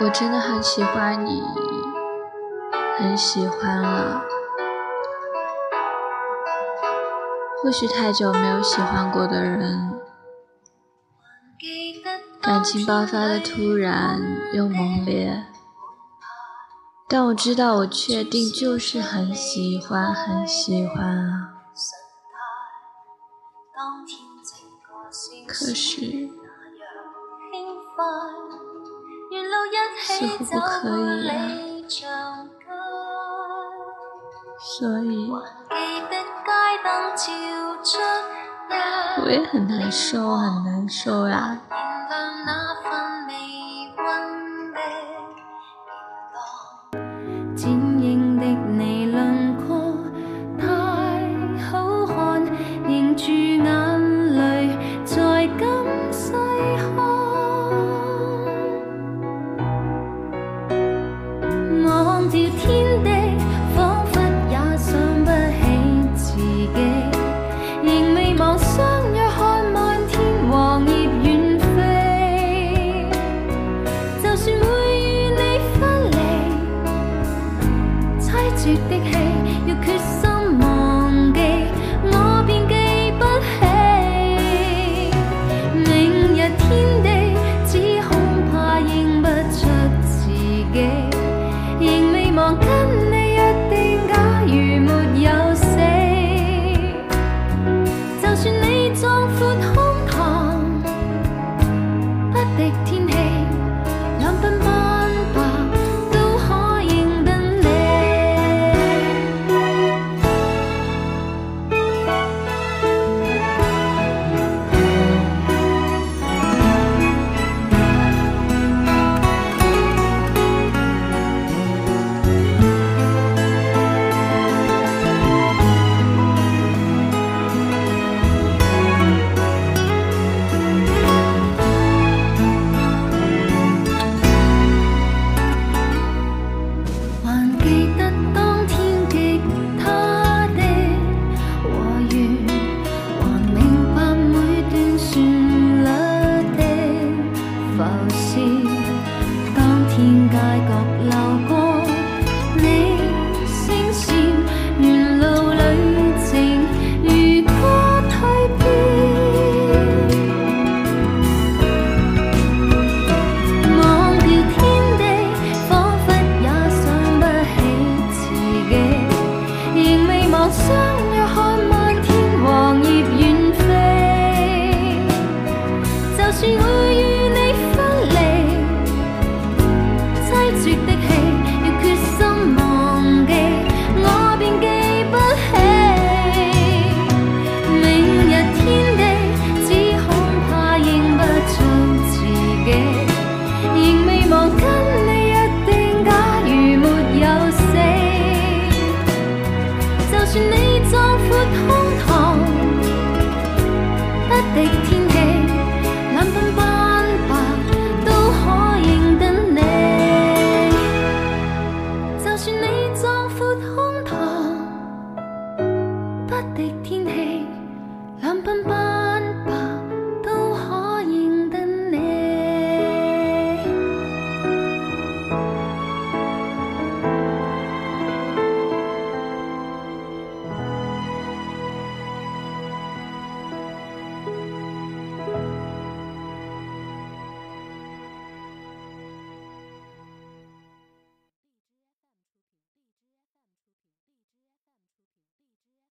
我真的很喜欢你，很喜欢了。或许太久没有喜欢过的人，感情爆发的突然又猛烈，但我知道，我确定就是很喜欢，很喜欢啊。可是。似乎不可以呀，所以我也很难受，很难受呀。照天地仿佛也想不起自己仍未忘相约看漫天黄叶远飞就算会与你分离凄绝的戏要决心